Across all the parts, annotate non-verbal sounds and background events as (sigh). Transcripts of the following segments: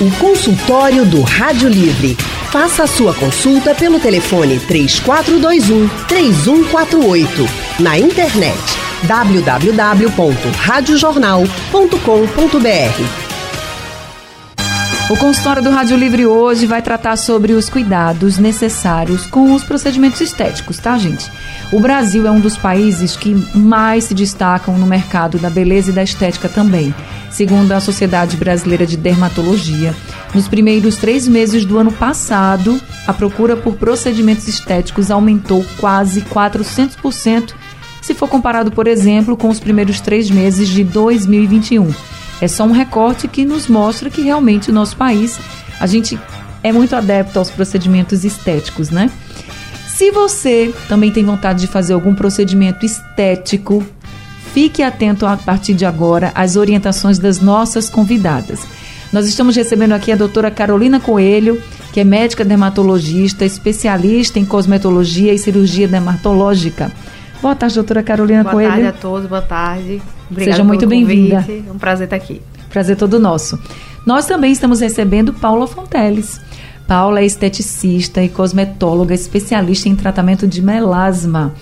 O consultório do Rádio Livre. Faça a sua consulta pelo telefone 3421 3148. Na internet www.radiojornal.com.br. O consultório do Rádio Livre hoje vai tratar sobre os cuidados necessários com os procedimentos estéticos, tá, gente? O Brasil é um dos países que mais se destacam no mercado da beleza e da estética também. Segundo a Sociedade Brasileira de Dermatologia, nos primeiros três meses do ano passado, a procura por procedimentos estéticos aumentou quase 400%, se for comparado, por exemplo, com os primeiros três meses de 2021. É só um recorte que nos mostra que realmente o nosso país, a gente é muito adepto aos procedimentos estéticos, né? Se você também tem vontade de fazer algum procedimento estético, fique atento a partir de agora às orientações das nossas convidadas. Nós estamos recebendo aqui a doutora Carolina Coelho, que é médica dermatologista, especialista em cosmetologia e cirurgia dermatológica. Boa tarde, doutora Carolina boa Coelho. Boa tarde a todos, boa tarde. Obrigada Seja muito bem-vinda. Um prazer estar aqui. Prazer todo nosso. Nós também estamos recebendo Paula Fonteles. Paula é esteticista e cosmetóloga especialista em tratamento de melasma.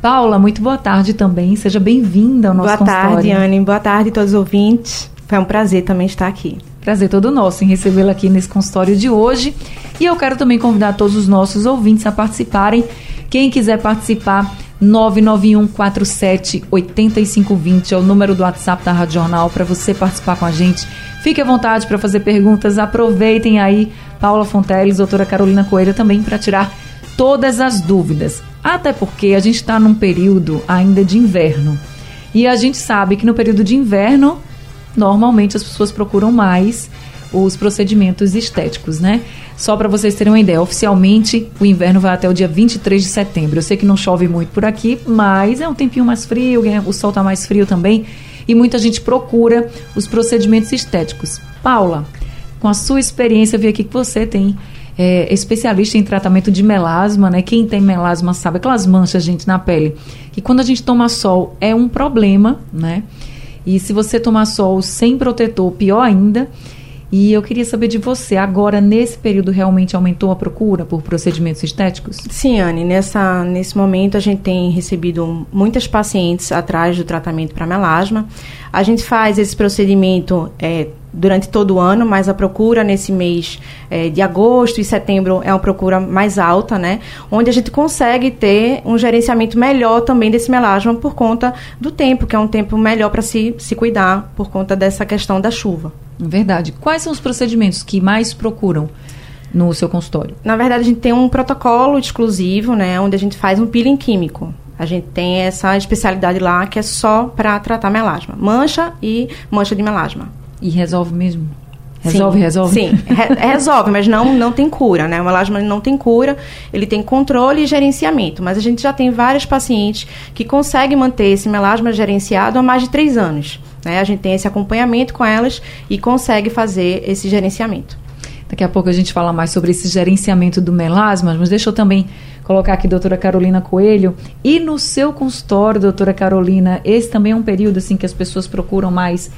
Paula, muito boa tarde também. Seja bem-vinda ao nosso boa consultório. Boa tarde, Anne. Boa tarde a todos os ouvintes. Foi um prazer também estar aqui. Prazer todo nosso em recebê-la aqui nesse consultório de hoje. E eu quero também convidar todos os nossos ouvintes a participarem. Quem quiser participar, 991 47 8520 é o número do WhatsApp da Rádio Jornal para você participar com a gente. Fique à vontade para fazer perguntas. Aproveitem aí Paula Fonteles, doutora Carolina Coelho também para tirar todas as dúvidas. Até porque a gente está num período ainda de inverno. E a gente sabe que no período de inverno, normalmente as pessoas procuram mais os procedimentos estéticos, né? Só para vocês terem uma ideia, oficialmente o inverno vai até o dia 23 de setembro. Eu sei que não chove muito por aqui, mas é um tempinho mais frio, né? o sol está mais frio também, e muita gente procura os procedimentos estéticos. Paula, com a sua experiência, eu vi aqui que você tem é, especialista em tratamento de melasma, né? Quem tem melasma sabe aquelas manchas, gente, na pele, que quando a gente toma sol é um problema, né? E se você tomar sol sem protetor, pior ainda. E eu queria saber de você, agora nesse período realmente aumentou a procura por procedimentos estéticos? Sim, Anne, nessa, nesse momento a gente tem recebido muitas pacientes atrás do tratamento para melasma. A gente faz esse procedimento é, durante todo o ano, mas a procura nesse mês é, de agosto e setembro é uma procura mais alta, né? Onde a gente consegue ter um gerenciamento melhor também desse melasma por conta do tempo, que é um tempo melhor para se, se cuidar por conta dessa questão da chuva. Verdade. Quais são os procedimentos que mais procuram no seu consultório? Na verdade, a gente tem um protocolo exclusivo, né, onde a gente faz um peeling químico. A gente tem essa especialidade lá que é só para tratar melasma, mancha e mancha de melasma. E resolve mesmo? Resolve, sim, resolve? Sim, re resolve, mas não, não tem cura, né? O melasma não tem cura, ele tem controle e gerenciamento. Mas a gente já tem vários pacientes que conseguem manter esse melasma gerenciado há mais de três anos. Né? A gente tem esse acompanhamento com elas e consegue fazer esse gerenciamento. Daqui a pouco a gente fala mais sobre esse gerenciamento do melasma, mas deixa eu também colocar aqui doutora Carolina Coelho. E no seu consultório, doutora Carolina, esse também é um período assim que as pessoas procuram mais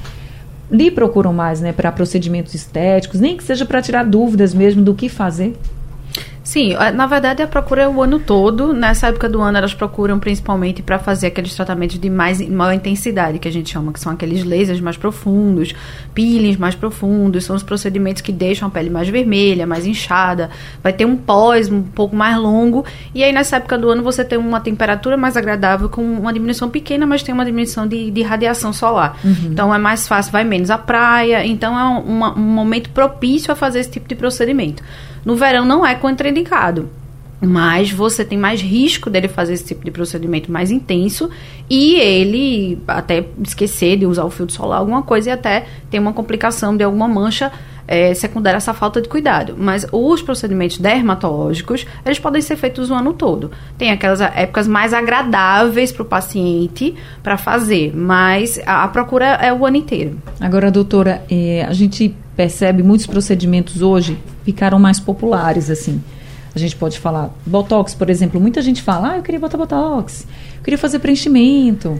lhe procuram mais, né, para procedimentos estéticos, nem que seja para tirar dúvidas mesmo do que fazer? Sim, na verdade a procura é o ano todo. Nessa época do ano elas procuram principalmente para fazer aqueles tratamentos de mais maior intensidade, que a gente chama, que são aqueles lasers mais profundos, peelings mais profundos, são os procedimentos que deixam a pele mais vermelha, mais inchada. Vai ter um pós um pouco mais longo. E aí nessa época do ano você tem uma temperatura mais agradável com uma diminuição pequena, mas tem uma diminuição de, de radiação solar. Uhum. Então é mais fácil, vai menos à praia. Então é um, um momento propício a fazer esse tipo de procedimento. No verão não é contraindicado. Mas você tem mais risco dele fazer esse tipo de procedimento mais intenso e ele até esquecer de usar o filtro solar, alguma coisa, e até ter uma complicação de alguma mancha é, secundária essa falta de cuidado. Mas os procedimentos dermatológicos, eles podem ser feitos o ano todo. Tem aquelas épocas mais agradáveis para o paciente para fazer, mas a, a, procura é o ano inteiro. Agora, doutora, é, a gente percebe muitos procedimentos hoje ficaram mais populares, assim. A gente pode falar Botox, por exemplo. Muita gente fala, ah, eu queria botar Botox, eu queria fazer preenchimento.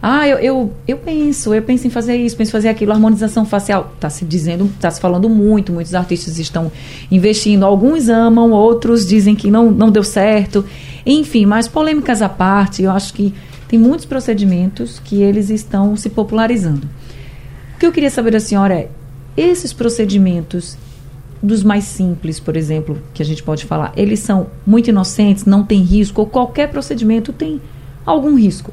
Ah, eu, eu, eu penso, eu penso em fazer isso, penso em fazer aquilo, harmonização facial. Está se dizendo, está se falando muito, muitos artistas estão investindo. Alguns amam, outros dizem que não, não deu certo. Enfim, mas polêmicas à parte, eu acho que tem muitos procedimentos que eles estão se popularizando. O que eu queria saber da senhora é, esses procedimentos dos mais simples, por exemplo, que a gente pode falar, eles são muito inocentes, não tem risco, ou qualquer procedimento tem algum risco?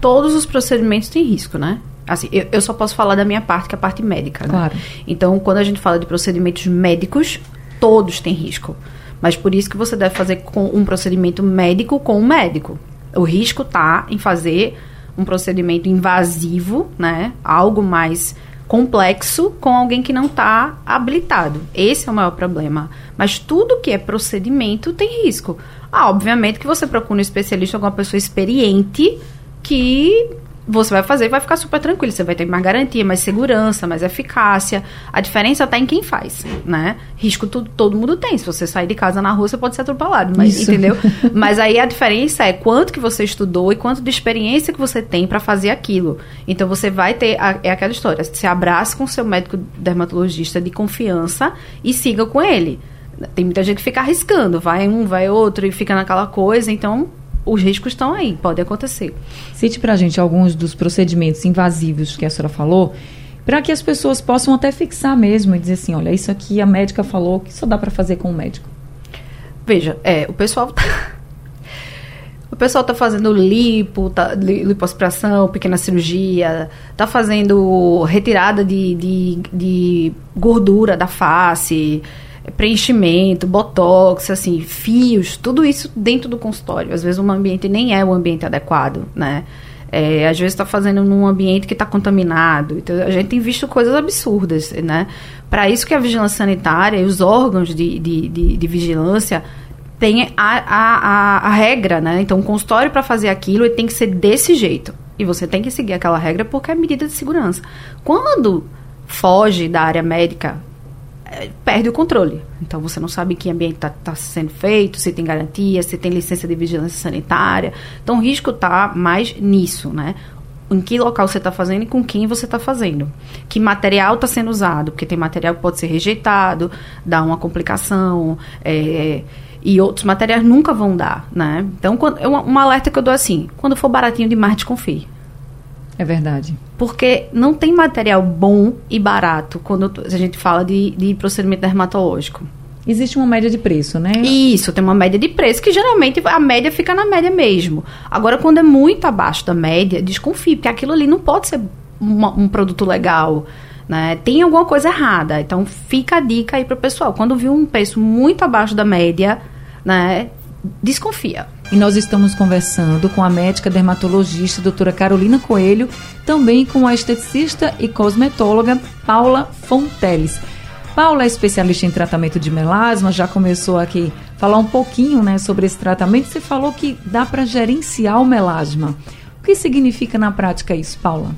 Todos os procedimentos têm risco, né? Assim, eu, eu só posso falar da minha parte, que é a parte médica, né? Claro. Então, quando a gente fala de procedimentos médicos, todos têm risco. Mas por isso que você deve fazer com um procedimento médico com um médico. O risco está em fazer um procedimento invasivo, né? Algo mais complexo com alguém que não está habilitado. Esse é o maior problema. Mas tudo que é procedimento tem risco. Ah, obviamente que você procura um especialista, alguma pessoa experiente que você vai fazer e vai ficar super tranquilo. Você vai ter mais garantia, mais segurança, mais eficácia. A diferença está em quem faz, né? Risco tudo, todo mundo tem. Se você sair de casa na rua, você pode ser atropelado, mas Isso. entendeu? (laughs) mas aí a diferença é quanto que você estudou e quanto de experiência que você tem para fazer aquilo. Então você vai ter a, é aquela história. Se abraça com seu médico dermatologista de confiança e siga com ele. Tem muita gente que fica arriscando, vai um, vai outro e fica naquela coisa, então os riscos estão aí, pode acontecer. Cite para a gente alguns dos procedimentos invasivos que a senhora falou, para que as pessoas possam até fixar mesmo e dizer assim, olha, isso aqui a médica falou que só dá para fazer com o médico. Veja, é, o pessoal tá, o pessoal tá fazendo lipo, tá, lipoaspiração, pequena cirurgia, tá fazendo retirada de, de, de gordura da face, preenchimento, botox, assim, fios, tudo isso dentro do consultório. Às vezes um ambiente nem é o ambiente adequado, né? É, às vezes está fazendo num ambiente que está contaminado. Então, a gente tem visto coisas absurdas, né? Para isso que a vigilância sanitária e os órgãos de, de, de, de vigilância têm a, a, a, a, regra, né? Então, o consultório para fazer aquilo ele tem que ser desse jeito. E você tem que seguir aquela regra porque é medida de segurança. Quando foge da área médica, perde o controle. Então você não sabe que ambiente está tá sendo feito, se tem garantia, se tem licença de vigilância sanitária. Então o risco está mais nisso, né? Em que local você está fazendo e com quem você está fazendo. Que material está sendo usado, porque tem material que pode ser rejeitado, dá uma complicação, é, e outros materiais nunca vão dar, né? Então, quando, uma, uma alerta que eu dou assim, quando for baratinho demais, desconfie. É verdade. Porque não tem material bom e barato quando a gente fala de, de procedimento dermatológico. Existe uma média de preço, né? Isso, tem uma média de preço que geralmente a média fica na média mesmo. Agora, quando é muito abaixo da média, desconfie, porque aquilo ali não pode ser uma, um produto legal. Né? Tem alguma coisa errada. Então, fica a dica aí para o pessoal. Quando viu um preço muito abaixo da média, né, desconfia. E nós estamos conversando com a médica dermatologista doutora Carolina Coelho, também com a esteticista e cosmetóloga Paula Fonteles. Paula é especialista em tratamento de melasma, já começou aqui a falar um pouquinho né, sobre esse tratamento. Você falou que dá para gerenciar o melasma. O que significa na prática isso, Paula?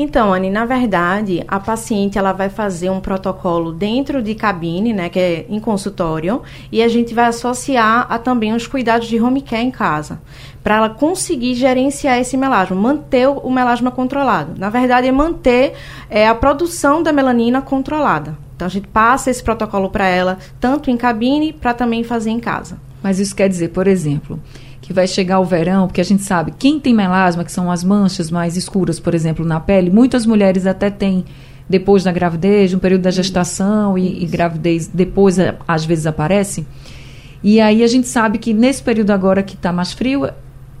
Então, Anne, na verdade, a paciente ela vai fazer um protocolo dentro de cabine, né, que é em consultório, e a gente vai associar a também os cuidados de home care em casa, para ela conseguir gerenciar esse melasma, manter o melasma controlado. Na verdade, é manter é, a produção da melanina controlada. Então, a gente passa esse protocolo para ela, tanto em cabine, para também fazer em casa. Mas isso quer dizer, por exemplo, que vai chegar o verão, porque a gente sabe, quem tem melasma, que são as manchas mais escuras, por exemplo, na pele, muitas mulheres até têm depois da gravidez, um período da gestação e, e, gravidez depois às vezes aparece. E aí a gente sabe que nesse período agora que está mais frio,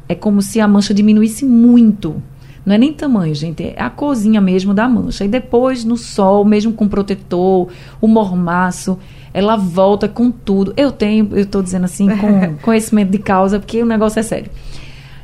é como se a mancha diminuísse muito. Não é nem tamanho, gente, é a corzinha mesmo da mancha. E depois no sol, mesmo com protetor, o mormaço, ela volta com tudo. Eu tenho, eu estou dizendo assim, com (laughs) conhecimento de causa, porque o negócio é sério.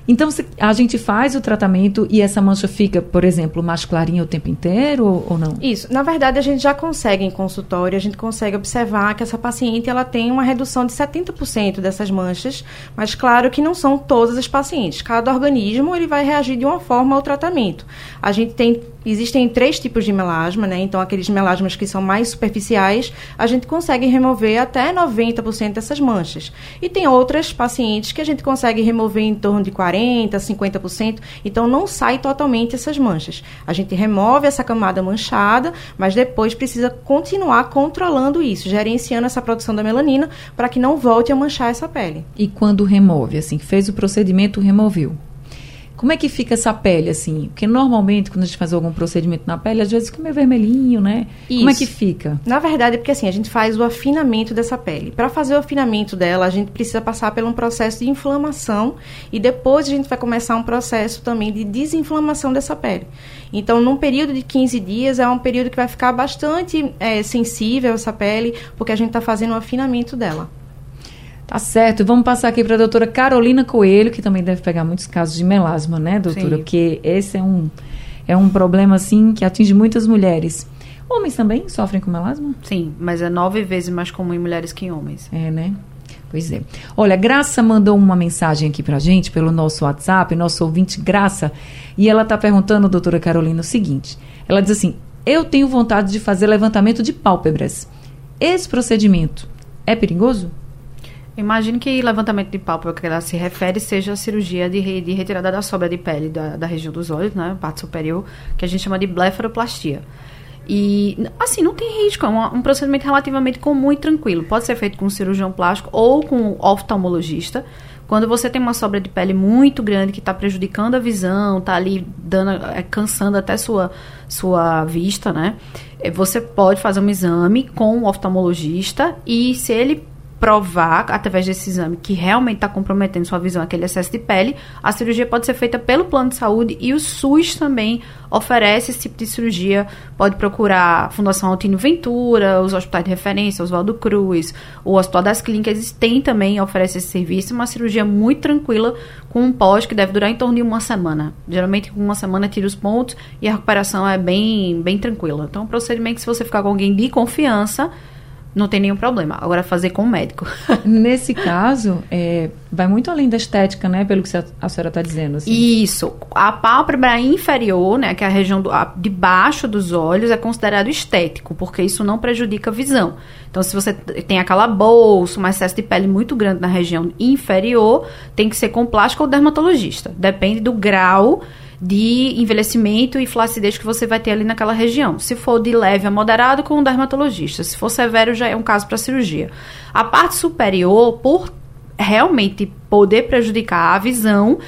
Então, a gente faz o tratamento e essa mancha fica, por exemplo, mais clarinha o tempo inteiro ou, ou, não? Isso. Na verdade, a gente já consegue em consultório, a gente consegue observar que essa paciente ela tem uma redução de 70% dessas manchas, mas claro que não são todas as pacientes. Cada organismo ele vai reagir de uma forma ao tratamento. A gente tem Existem três tipos de melasma, né? Então, aqueles melasmas que são mais superficiais, a gente consegue remover até 90% dessas manchas. E tem outras pacientes que a gente consegue remover em torno de 40%, 50%. Então, não sai totalmente essas manchas. A gente remove essa camada manchada, mas depois precisa continuar controlando isso, gerenciando essa produção da melanina para que não volte a manchar essa pele. E quando remove, assim, fez o procedimento, removeu? Como é que fica essa pele, assim? Porque normalmente, quando a gente faz algum procedimento na pele, às vezes fica meio vermelhinho, né? Isso. Como é que fica? Na verdade, é porque assim, a gente faz o afinamento dessa pele. Para fazer o afinamento dela, a gente precisa passar por um processo de inflamação e depois a gente vai começar um processo também de desinflamação dessa pele. Então, num período de 15 dias, é um período que vai ficar bastante é, sensível essa pele, porque a gente está fazendo o afinamento dela. Tá certo. Vamos passar aqui para a doutora Carolina Coelho, que também deve pegar muitos casos de melasma, né, doutora? Sim. Porque esse é um, é um problema, assim, que atinge muitas mulheres. Homens também sofrem com melasma? Sim, mas é nove vezes mais comum em mulheres que em homens. É, né? Pois é. Olha, Graça mandou uma mensagem aqui pra gente pelo nosso WhatsApp, nosso ouvinte Graça, e ela tá perguntando, doutora Carolina, o seguinte. Ela diz assim: Eu tenho vontade de fazer levantamento de pálpebras. Esse procedimento é perigoso? Imagine que levantamento de pálpebra que ela se refere seja a cirurgia de, de retirada da sobra de pele da, da região dos olhos, né, parte superior, que a gente chama de blefaroplastia. E, assim, não tem risco, é um, um, procedimento relativamente comum e tranquilo. Pode ser feito com um cirurgião plástico ou com um oftalmologista. Quando você tem uma sobra de pele muito grande que está prejudicando a visão, está ali dando, é, cansando até sua, sua vista, né? É, você pode fazer um exame com o oftalmologista e se ele provar, através desse exame, que realmente está comprometendo sua visão, aquele excesso de pele, a cirurgia pode ser feita pelo plano de saúde e o SUS também oferece esse tipo de cirurgia. Pode procurar a Fundação Altino Ventura, os hospitais de referência, Oswaldo Cruz, o Hospital das Clínicas, tem também, oferece esse serviço. Uma cirurgia muito tranquila, com um pós que deve durar em torno de uma semana. Geralmente, com uma semana, tira os pontos e a recuperação é bem, bem tranquila. Então, é um procedimento que, se você ficar com alguém de confiança, não tem nenhum problema. Agora, fazer com o médico. (laughs) Nesse caso, é, vai muito além da estética, né? Pelo que a senhora está dizendo. Assim. Isso. A pálpebra inferior, né? Que é a região do, a, de baixo dos olhos, é considerado estético, porque isso não prejudica a visão. Então, se você tem aquela bolsa, um excesso de pele muito grande na região inferior, tem que ser com plástico ou dermatologista. Depende do grau de envelhecimento e flacidez que você vai ter ali naquela região. Se for de leve a moderado, com um dermatologista. Se for severo, já é um caso para cirurgia. A parte superior, por realmente poder prejudicar a visão,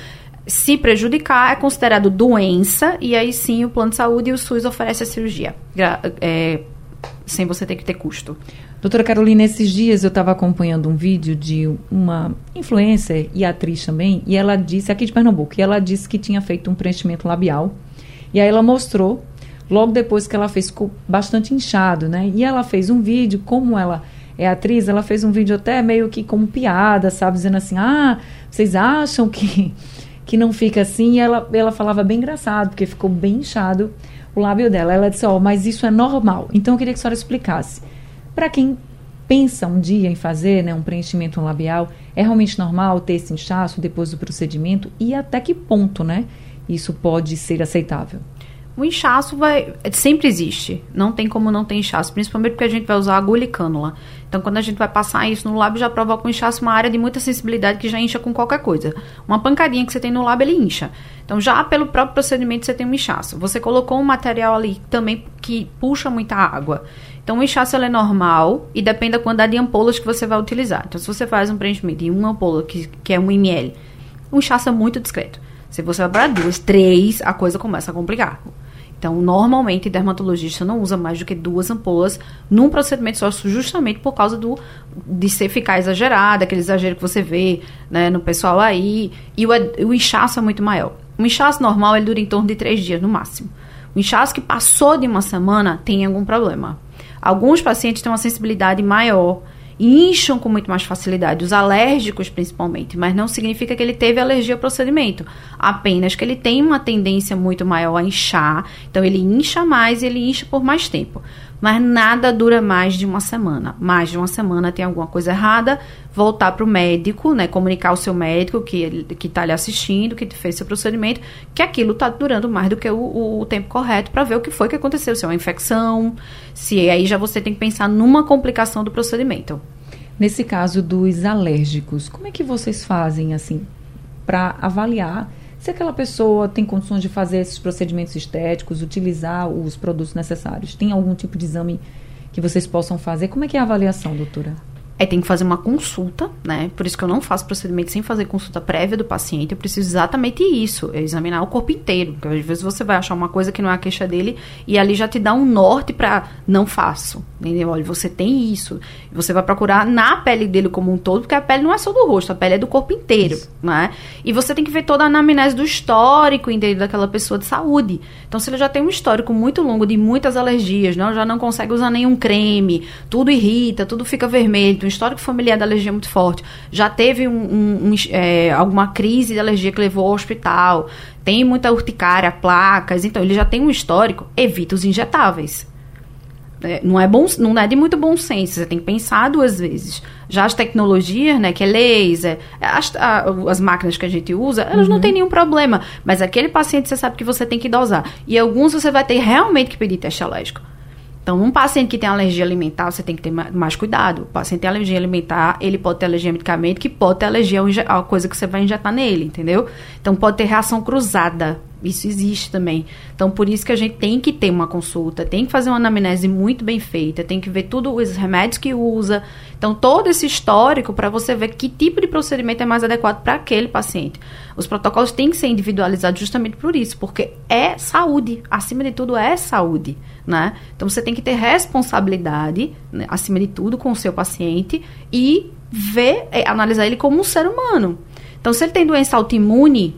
se prejudicar, é considerado doença, e aí sim o plano de saúde e o SUS oferece a cirurgia, é, sem você ter que ter custo. Doutora Carolina, esses dias eu estava acompanhando um vídeo de uma influencer e atriz também, e ela disse, aqui de Pernambuco, e ela disse que tinha feito um preenchimento labial. E aí ela mostrou, logo depois que ela fez, ficou bastante inchado, né? E ela fez um vídeo, como ela é atriz, ela fez um vídeo até meio que como piada, sabe? Dizendo assim, ah, vocês acham que, que não fica assim? E ela, ela falava bem engraçado, porque ficou bem inchado o lábio dela. Ela disse, ó, oh, mas isso é normal. Então eu queria que a senhora explicasse para quem pensa um dia em fazer né, um preenchimento labial, é realmente normal ter esse inchaço depois do procedimento e até que ponto né, isso pode ser aceitável? O inchaço vai sempre existe. Não tem como não ter inchaço, principalmente porque a gente vai usar agulha e cânula. Então, quando a gente vai passar isso no lábio, já provoca um inchaço, uma área de muita sensibilidade que já incha com qualquer coisa. Uma pancadinha que você tem no lábio, ele incha. Então, já pelo próprio procedimento, você tem um inchaço. Você colocou um material ali também que puxa muita água. Então, o inchaço é normal e depende da quantidade de ampolas que você vai utilizar. Então, se você faz um preenchimento de uma ampola, que, que é 1 ml, o inchaço é muito discreto. Se você vai para duas, três, a coisa começa a complicar. Então, normalmente, dermatologista não usa mais do que duas ampolas num procedimento só, justamente por causa do, de ser ficar exagerado, aquele exagero que você vê né, no pessoal aí. E o, o inchaço é muito maior. O inchaço normal, ele dura em torno de três dias no máximo. O inchaço que passou de uma semana tem algum problema. Alguns pacientes têm uma sensibilidade maior incham com muito mais facilidade, os alérgicos principalmente, mas não significa que ele teve alergia ao procedimento, apenas que ele tem uma tendência muito maior a inchar, então ele incha mais e ele incha por mais tempo mas nada dura mais de uma semana. Mais de uma semana tem alguma coisa errada, voltar para o médico, né, comunicar ao seu médico que que está lhe assistindo, que fez seu procedimento, que aquilo está durando mais do que o, o tempo correto para ver o que foi que aconteceu, se é uma infecção, se aí já você tem que pensar numa complicação do procedimento. Nesse caso dos alérgicos, como é que vocês fazem assim para avaliar se aquela pessoa tem condições de fazer esses procedimentos estéticos, utilizar os produtos necessários, tem algum tipo de exame que vocês possam fazer? Como é que é a avaliação, doutora? É, tem que fazer uma consulta, né? Por isso que eu não faço procedimento sem fazer consulta prévia do paciente. Eu preciso exatamente isso, é examinar o corpo inteiro. Porque às vezes você vai achar uma coisa que não é a queixa dele e ali já te dá um norte para não faço. Entendeu? Olha, você tem isso. Você vai procurar na pele dele como um todo, porque a pele não é só do rosto, a pele é do corpo inteiro, isso. né? E você tem que ver toda a anamnese do histórico entendeu? daquela pessoa de saúde. Então, se ele já tem um histórico muito longo de muitas alergias, não, já não consegue usar nenhum creme, tudo irrita, tudo fica vermelho um histórico familiar da alergia muito forte, já teve um, um, um, é, alguma crise de alergia que levou ao hospital, tem muita urticária, placas, então ele já tem um histórico, evita os injetáveis. É, não é bom, não é de muito bom senso, você tem que pensar duas vezes. Já as tecnologias, né, que é laser, as, a, as máquinas que a gente usa, elas uhum. não têm nenhum problema. Mas aquele paciente você sabe que você tem que dosar. E alguns você vai ter realmente que pedir teste alérgico. Então, um paciente que tem alergia alimentar, você tem que ter mais cuidado. O paciente tem alergia alimentar, ele pode ter alergia a medicamento, que pode ter alergia a coisa que você vai injetar nele, entendeu? Então, pode ter reação cruzada. Isso existe também. Então, por isso que a gente tem que ter uma consulta, tem que fazer uma anamnese muito bem feita, tem que ver tudo os remédios que usa. Então, todo esse histórico para você ver que tipo de procedimento é mais adequado para aquele paciente. Os protocolos têm que ser individualizados justamente por isso, porque é saúde. Acima de tudo, é saúde né? Então você tem que ter responsabilidade, né, acima de tudo, com o seu paciente e ver, é, analisar ele como um ser humano. Então, se ele tem doença autoimune,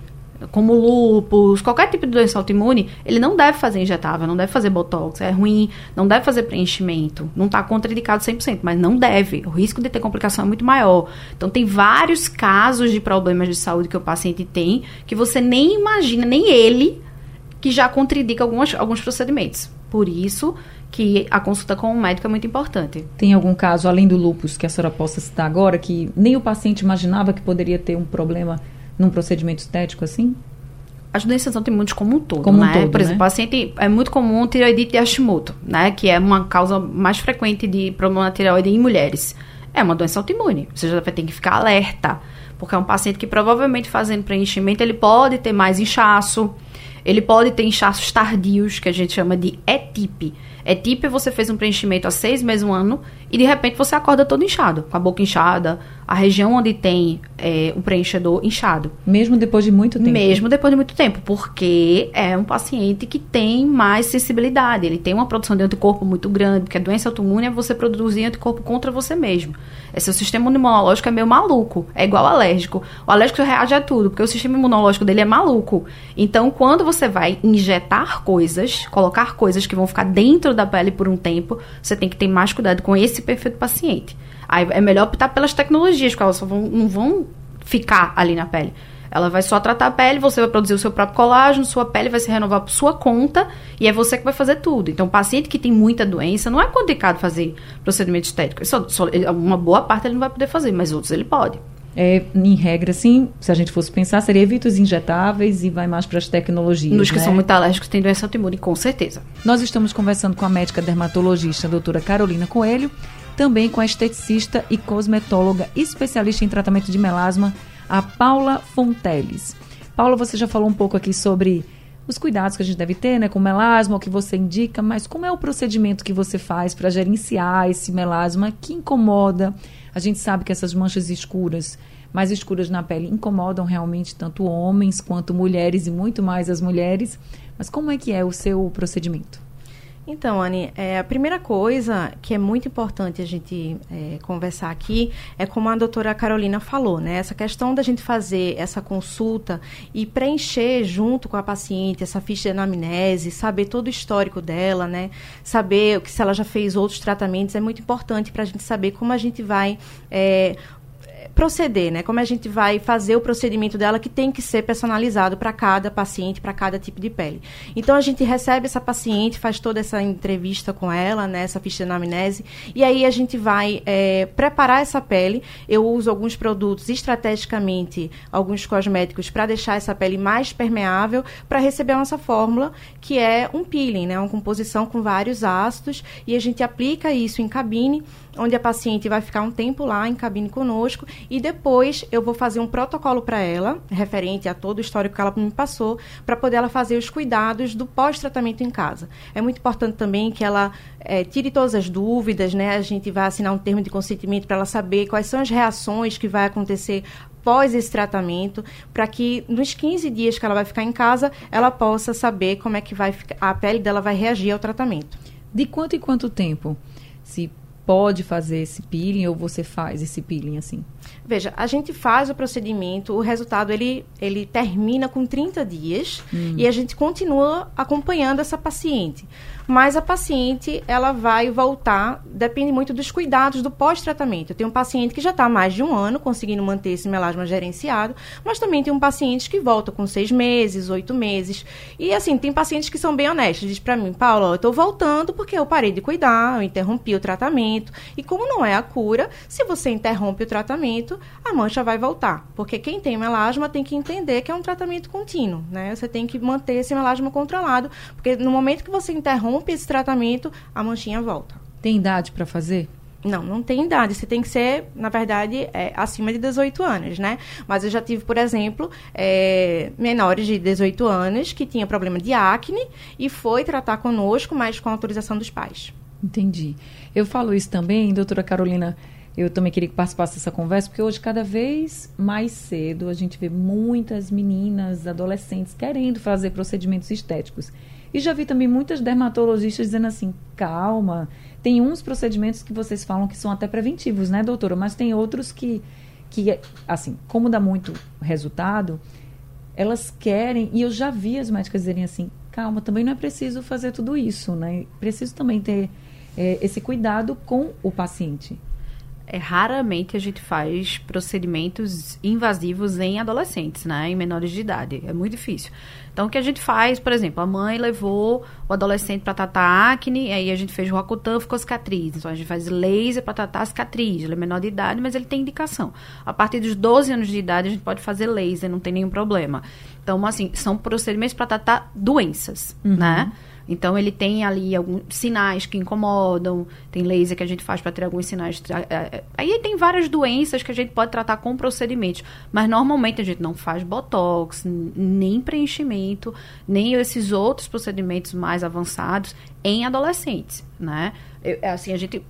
como lúpus, qualquer tipo de doença autoimune, ele não deve fazer injetável, não deve fazer botox, é ruim, não deve fazer preenchimento, não está contraindicado 100%, mas não deve. O risco de ter complicação é muito maior. Então, tem vários casos de problemas de saúde que o paciente tem que você nem imagina, nem ele, que já contraindica algumas, alguns procedimentos. Por isso que a consulta com o médico é muito importante. Tem algum caso, além do lupus, que a senhora possa citar agora, que nem o paciente imaginava que poderia ter um problema num procedimento estético assim? As doenças autoimunes como um todo, como né? Um todo, Por exemplo, né? paciente é muito comum tireoidite de Hashimoto, né? Que é uma causa mais frequente de problema na tireoide em mulheres. É uma doença autoimune. Você já vai ter que ficar alerta, porque é um paciente que provavelmente fazendo preenchimento ele pode ter mais inchaço, ele pode ter inchaços tardios, que a gente chama de ETIP. ETIP é você fez um preenchimento há seis meses, um ano, e de repente você acorda todo inchado, com a boca inchada, a região onde tem é, o preenchedor inchado. Mesmo depois de muito tempo? Mesmo depois de muito tempo, porque é um paciente que tem mais sensibilidade, ele tem uma produção de anticorpo muito grande, porque a doença autoimune é você produzir anticorpo contra você mesmo. É, seu sistema imunológico é meio maluco, é igual ao alérgico. O alérgico reage a tudo, porque o sistema imunológico dele é maluco. Então, quando você vai injetar coisas, colocar coisas que vão ficar dentro da pele por um tempo, você tem que ter mais cuidado com esse perfil do paciente. Aí é melhor optar pelas tecnologias, porque elas vão, não vão ficar ali na pele. Ela vai só tratar a pele, você vai produzir o seu próprio colágeno, sua pele vai se renovar por sua conta e é você que vai fazer tudo. Então, o paciente que tem muita doença, não é complicado fazer procedimento estético. Só, só, uma boa parte ele não vai poder fazer, mas outros ele pode. É, em regra, sim, se a gente fosse pensar, seria evita os injetáveis e vai mais para as tecnologias. Nos que né? são muito alérgicos têm doença autoimune, com certeza. Nós estamos conversando com a médica dermatologista, a doutora Carolina Coelho, também com a esteticista e cosmetóloga especialista em tratamento de melasma, a Paula Fonteles. Paula, você já falou um pouco aqui sobre os cuidados que a gente deve ter né, com melasma, o que você indica, mas como é o procedimento que você faz para gerenciar esse melasma que incomoda? A gente sabe que essas manchas escuras, mais escuras na pele, incomodam realmente tanto homens quanto mulheres e muito mais as mulheres. Mas como é que é o seu procedimento? Então, Anne, é, a primeira coisa que é muito importante a gente é, conversar aqui é como a doutora Carolina falou, né? Essa questão da gente fazer essa consulta e preencher junto com a paciente essa ficha de anamnese, saber todo o histórico dela, né? Saber se ela já fez outros tratamentos é muito importante para a gente saber como a gente vai é, proceder, né? Como a gente vai fazer o procedimento dela que tem que ser personalizado para cada paciente, para cada tipo de pele. Então a gente recebe essa paciente, faz toda essa entrevista com ela, né? Essa ficha de anamnese, e aí a gente vai é, preparar essa pele. Eu uso alguns produtos estrategicamente, alguns cosméticos para deixar essa pele mais permeável para receber a nossa fórmula, que é um peeling, né? Uma composição com vários ácidos e a gente aplica isso em cabine onde a paciente vai ficar um tempo lá em cabine conosco e depois eu vou fazer um protocolo para ela, referente a todo o histórico que ela me passou, para poder ela fazer os cuidados do pós-tratamento em casa. É muito importante também que ela é, tire todas as dúvidas, né? A gente vai assinar um termo de consentimento para ela saber quais são as reações que vai acontecer após esse tratamento, para que nos 15 dias que ela vai ficar em casa, ela possa saber como é que vai a pele dela vai reagir ao tratamento. De quanto em quanto tempo se pode fazer esse peeling ou você faz esse peeling assim? Veja, a gente faz o procedimento, o resultado ele, ele termina com 30 dias hum. e a gente continua acompanhando essa paciente. Mas a paciente, ela vai voltar, depende muito dos cuidados do pós-tratamento. Eu tenho um paciente que já está há mais de um ano conseguindo manter esse melasma gerenciado, mas também tem um paciente que volta com seis meses, oito meses. E assim, tem pacientes que são bem honestos. Diz para mim, Paulo, eu estou voltando porque eu parei de cuidar, eu interrompi o tratamento. E como não é a cura, se você interrompe o tratamento, a mancha vai voltar. Porque quem tem melasma tem que entender que é um tratamento contínuo, né? Você tem que manter esse melasma controlado, porque no momento que você interrompe esse tratamento, a manchinha volta. Tem idade para fazer? Não, não tem idade. Você tem que ser, na verdade, é, acima de 18 anos, né? Mas eu já tive, por exemplo, é, menores de 18 anos que tinham problema de acne e foi tratar conosco, mas com autorização dos pais. Entendi. Eu falo isso também, doutora Carolina, eu também queria que participasse dessa conversa, porque hoje, cada vez mais cedo, a gente vê muitas meninas, adolescentes, querendo fazer procedimentos estéticos. E já vi também muitas dermatologistas dizendo assim: calma, tem uns procedimentos que vocês falam que são até preventivos, né, doutora? Mas tem outros que, que assim, como dá muito resultado, elas querem, e eu já vi as médicas dizerem assim: calma, também não é preciso fazer tudo isso, né? Preciso também ter é, esse cuidado com o paciente é, raramente a gente faz procedimentos invasivos em adolescentes, né? Em menores de idade. É muito difícil. Então, o que a gente faz, por exemplo, a mãe levou o adolescente para tratar acne, aí a gente fez o Roacutan, ficou cicatriz. Então, a gente faz laser para tratar a cicatriz. Ele é menor de idade, mas ele tem indicação. A partir dos 12 anos de idade, a gente pode fazer laser, não tem nenhum problema. Então, assim, são procedimentos para tratar doenças, uhum. né? Então ele tem ali alguns sinais que incomodam, tem laser que a gente faz para ter alguns sinais. É, é, aí tem várias doenças que a gente pode tratar com procedimentos, mas normalmente a gente não faz botox, nem preenchimento, nem esses outros procedimentos mais avançados em adolescentes, né? Eu, assim, a gente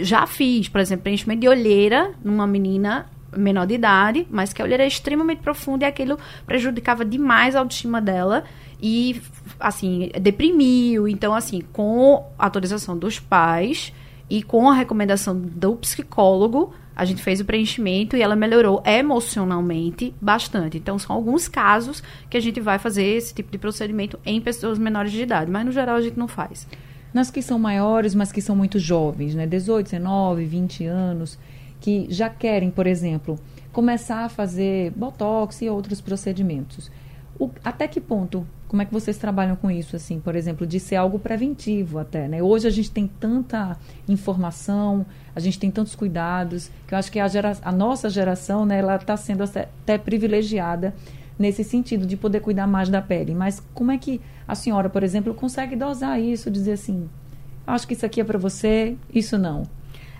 já fiz, por exemplo, preenchimento de olheira numa menina menor de idade, mas que a olheira é extremamente profunda e aquilo prejudicava demais a autoestima dela e, assim, deprimiu. Então, assim, com a autorização dos pais e com a recomendação do psicólogo, a gente fez o preenchimento e ela melhorou emocionalmente bastante. Então, são alguns casos que a gente vai fazer esse tipo de procedimento em pessoas menores de idade, mas no geral a gente não faz. Nas que são maiores, mas que são muito jovens, né? 18, 19, 20 anos que já querem, por exemplo, começar a fazer botox e outros procedimentos. O, até que ponto? Como é que vocês trabalham com isso, assim, por exemplo, de ser algo preventivo até, né? Hoje a gente tem tanta informação, a gente tem tantos cuidados, que eu acho que a, gera, a nossa geração, né, ela está sendo até privilegiada nesse sentido de poder cuidar mais da pele. Mas como é que a senhora, por exemplo, consegue dosar isso, dizer assim, acho que isso aqui é para você, isso não?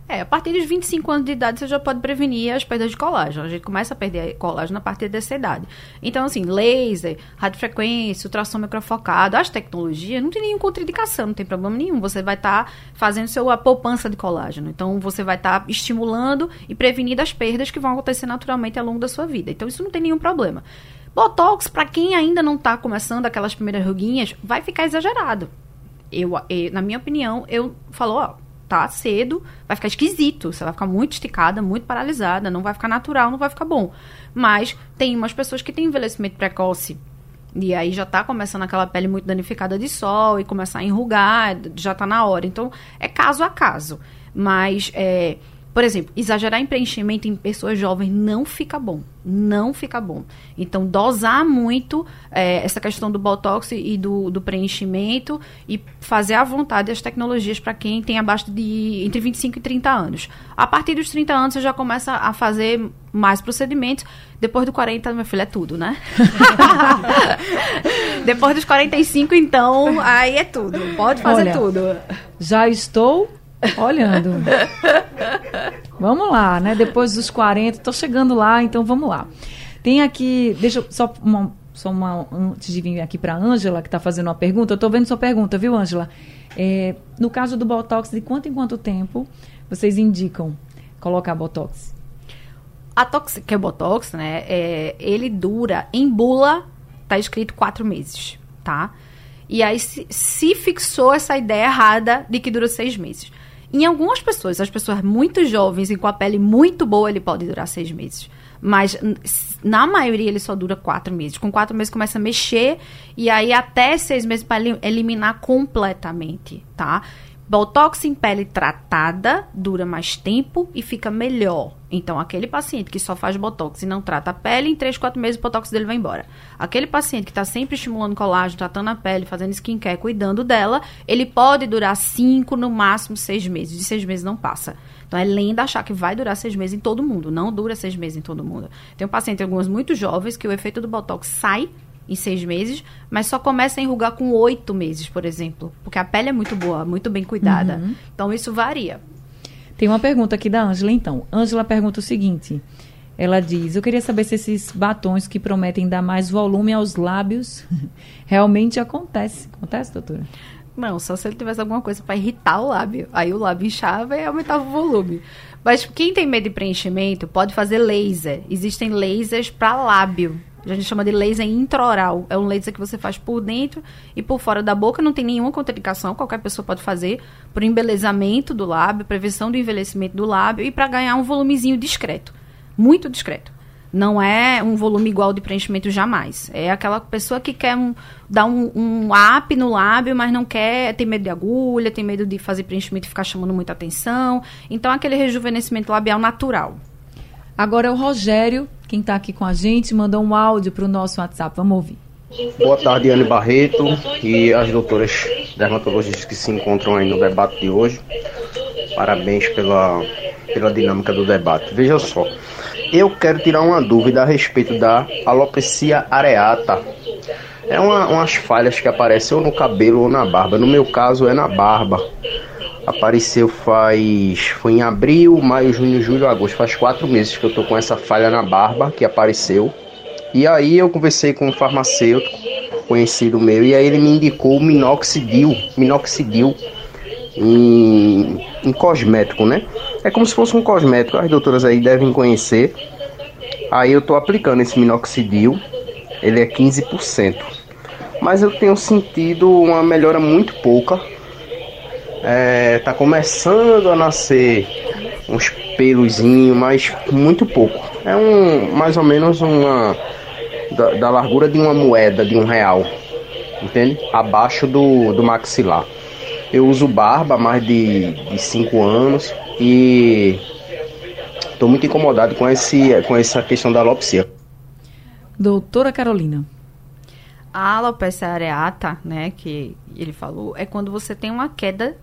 É, a partir dos 25 anos de idade você já pode prevenir as perdas de colágeno. A gente começa a perder colágeno a partir dessa idade. Então, assim, laser, radiofrequência, ultrassom microfocado, as tecnologias, não tem nenhuma contraindicação, não tem problema nenhum. Você vai estar tá fazendo seu, a poupança de colágeno. Então, você vai estar tá estimulando e prevenindo as perdas que vão acontecer naturalmente ao longo da sua vida. Então, isso não tem nenhum problema. Botox, para quem ainda não está começando aquelas primeiras ruguinhas, vai ficar exagerado eu, eu, na minha opinião, eu falo, ó, tá cedo, vai ficar esquisito, você vai ficar muito esticada, muito paralisada, não vai ficar natural, não vai ficar bom. Mas tem umas pessoas que têm envelhecimento precoce e aí já tá começando aquela pele muito danificada de sol e começar a enrugar, já tá na hora. Então, é caso a caso. Mas é, por exemplo, exagerar em preenchimento em pessoas jovens não fica bom. Não fica bom. Então, dosar muito é, essa questão do botox e do, do, preenchimento e fazer à vontade as tecnologias para quem tem abaixo de entre 25 e 30 anos. A partir dos 30 anos, você já começa a fazer mais procedimentos. Depois do 40, meu filho, é tudo, né? (laughs) Depois dos 45, então, aí é tudo. Pode fazer Olha, tudo. Já estou olhando. vamos lá, né? Depois dos 40, tô chegando lá, então vamos lá. Tem aqui, deixa eu só uma, só uma antes de vir aqui para Ângela que está fazendo uma pergunta. Eu tô vendo sua pergunta, viu, Ângela? É, no caso do botox, de quanto em quanto tempo vocês indicam colocar botox? A tox, que é botox, né? É, ele dura em bula, tá escrito quatro meses, tá? E aí se, se fixou essa ideia errada de que dura seis meses. Em algumas pessoas, as pessoas muito jovens e com a pele muito boa, ele pode durar seis meses. Mas na maioria ele só dura quatro meses. Com quatro meses começa a mexer e aí até seis meses para eliminar completamente, tá? Botox em pele tratada dura mais tempo e fica melhor. Então, aquele paciente que só faz botox e não trata a pele, em 3, 4 meses o botox dele vai embora. Aquele paciente que está sempre estimulando colágeno, tratando a pele, fazendo skincare, cuidando dela, ele pode durar 5, no máximo 6 meses. De 6 meses não passa. Então, é lenda achar que vai durar 6 meses em todo mundo. Não dura 6 meses em todo mundo. Tem um paciente, algumas muito jovens, que o efeito do botox sai em seis meses, mas só começa a enrugar com oito meses, por exemplo. Porque a pele é muito boa, muito bem cuidada. Uhum. Então isso varia. Tem uma pergunta aqui da Ângela, então. Ângela pergunta o seguinte. Ela diz: Eu queria saber se esses batons que prometem dar mais volume aos lábios (laughs) realmente acontece. Acontece, doutora? Não, só se ele tivesse alguma coisa para irritar o lábio. Aí o lábio inchava e aumentava o volume. Mas quem tem medo de preenchimento pode fazer laser. Existem lasers para lábio. A gente chama de laser intraoral. É um laser que você faz por dentro e por fora da boca. Não tem nenhuma contraindicação. Qualquer pessoa pode fazer por embelezamento do lábio, prevenção do envelhecimento do lábio e para ganhar um volumezinho discreto. Muito discreto. Não é um volume igual de preenchimento jamais. É aquela pessoa que quer um, dar um, um up no lábio, mas não quer, tem medo de agulha, tem medo de fazer preenchimento e ficar chamando muita atenção. Então, aquele rejuvenescimento labial natural. Agora é o Rogério, quem está aqui com a gente, mandou um áudio para o nosso WhatsApp. Vamos ouvir. Boa tarde, Anne Barreto e as doutoras dermatologistas que se encontram aí no debate de hoje. Parabéns pela, pela dinâmica do debate. Veja só, eu quero tirar uma dúvida a respeito da alopecia areata. É uma, umas falhas que aparecem ou no cabelo ou na barba. No meu caso é na barba apareceu faz. Foi em abril, maio, junho, julho, agosto. Faz quatro meses que eu tô com essa falha na barba que apareceu. E aí eu conversei com um farmacêutico conhecido meu e aí ele me indicou minoxidil, minoxidil em, em cosmético, né? É como se fosse um cosmético, as doutoras aí devem conhecer. Aí eu tô aplicando esse minoxidil, ele é 15%. Mas eu tenho sentido uma melhora muito pouca é, tá começando a nascer uns peluzinhos, mas muito pouco. É um mais ou menos uma da, da, largura de uma moeda de um real, entende? Abaixo do, do maxilar. Eu uso barba há mais de 5 anos e estou muito incomodado com, esse, com essa questão da alopecia. Doutora Carolina. A alopecia areata, né, que ele falou, é quando você tem uma queda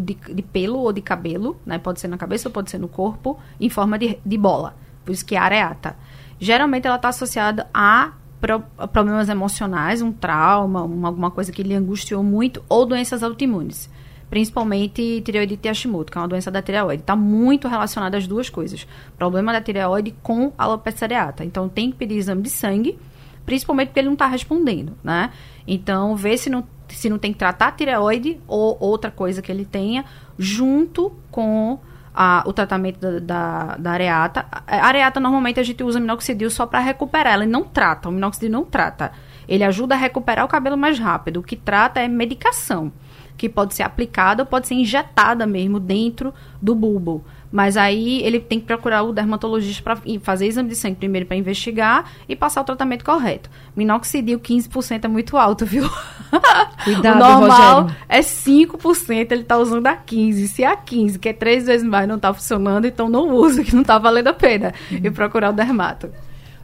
de, de, pelo ou de cabelo, né, pode ser na cabeça ou pode ser no corpo, em forma de, de bola. Por isso que é areata. Geralmente ela está associada a, pro, problemas emocionais, um trauma, uma, alguma coisa que lhe angustiou muito, ou doenças autoimunes. Principalmente tireoidite Hashimoto, que é uma doença da tireoide. Está muito relacionada às duas coisas. Problema da tireoide com alopecia areata. Então tem que pedir exame de sangue principalmente porque ele não está respondendo, né? Então, ver se não, se não tem que tratar a tireoide ou outra coisa que ele tenha, junto com a, o tratamento da, da, da, areata. A areata, normalmente, a gente usa minoxidil só para recuperar, ela não trata, o minoxidil não trata. Ele ajuda a recuperar o cabelo mais rápido, o que trata é medicação. que pode ser aplicada ou pode ser injetada mesmo dentro do bulbo. Mas aí ele tem que procurar o dermatologista para fazer exame de sangue primeiro para investigar e passar o tratamento correto. Minoxidil 15% é muito alto, viu? Cuidado, o normal Rogério. é 5%, ele está usando a 15. Se a 15, que é três vezes mais, não está funcionando, então não usa, que não está valendo a pena. E procurar o dermato.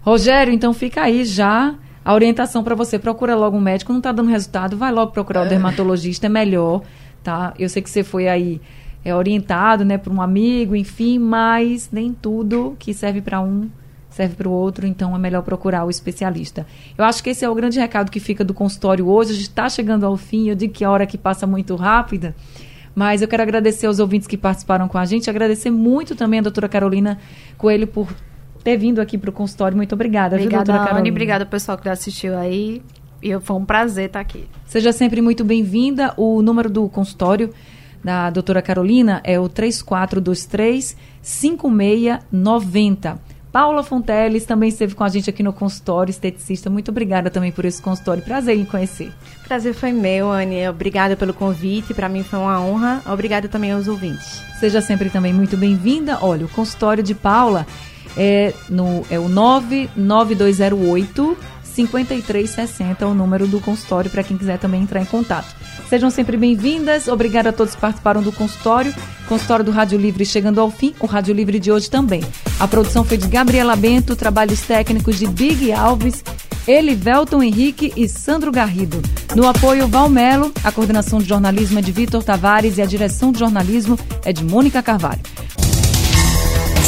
Rogério, então fica aí já a orientação para você. Procura logo um médico, não está dando resultado, vai logo procurar o dermatologista, é melhor, tá? Eu sei que você foi aí é, orientado, né, por um amigo, enfim, mas nem tudo que serve para um serve para o outro, então é melhor procurar o especialista. Eu acho que esse é o grande recado que fica do consultório hoje. A gente está chegando ao fim, eu digo que a hora que passa muito rápida, mas eu quero agradecer aos ouvintes que participaram com a gente, agradecer muito também a doutora Carolina Coelho por ter vindo aqui para o consultório. Muito obrigada, Obrigada, viu, doutora Anne. Carolina? Obrigada, pessoal, que assistiu aí. E foi um prazer estar aqui. Seja sempre muito bem-vinda. O número do consultório da doutora Carolina é o 3423 5690. Paula Fonteles também esteve com a gente aqui no consultório, esteticista. Muito obrigada também por esse consultório. Prazer em conhecer. Prazer foi meu, Anne. Obrigada pelo convite. Para mim foi uma honra. Obrigada também aos ouvintes. Seja sempre também muito bem-vinda. Olha, o consultório de Paula é, no, é o 99208 5360, o número do consultório para quem quiser também entrar em contato. Sejam sempre bem-vindas. Obrigada a todos que participaram do consultório. Consultório do Rádio Livre chegando ao fim. O Rádio Livre de hoje também. A produção foi de Gabriela Bento, trabalhos técnicos de Big Alves, Elivelton Henrique e Sandro Garrido. No apoio, Valmelo, a coordenação de jornalismo é de Vitor Tavares e a direção de jornalismo é de Mônica Carvalho.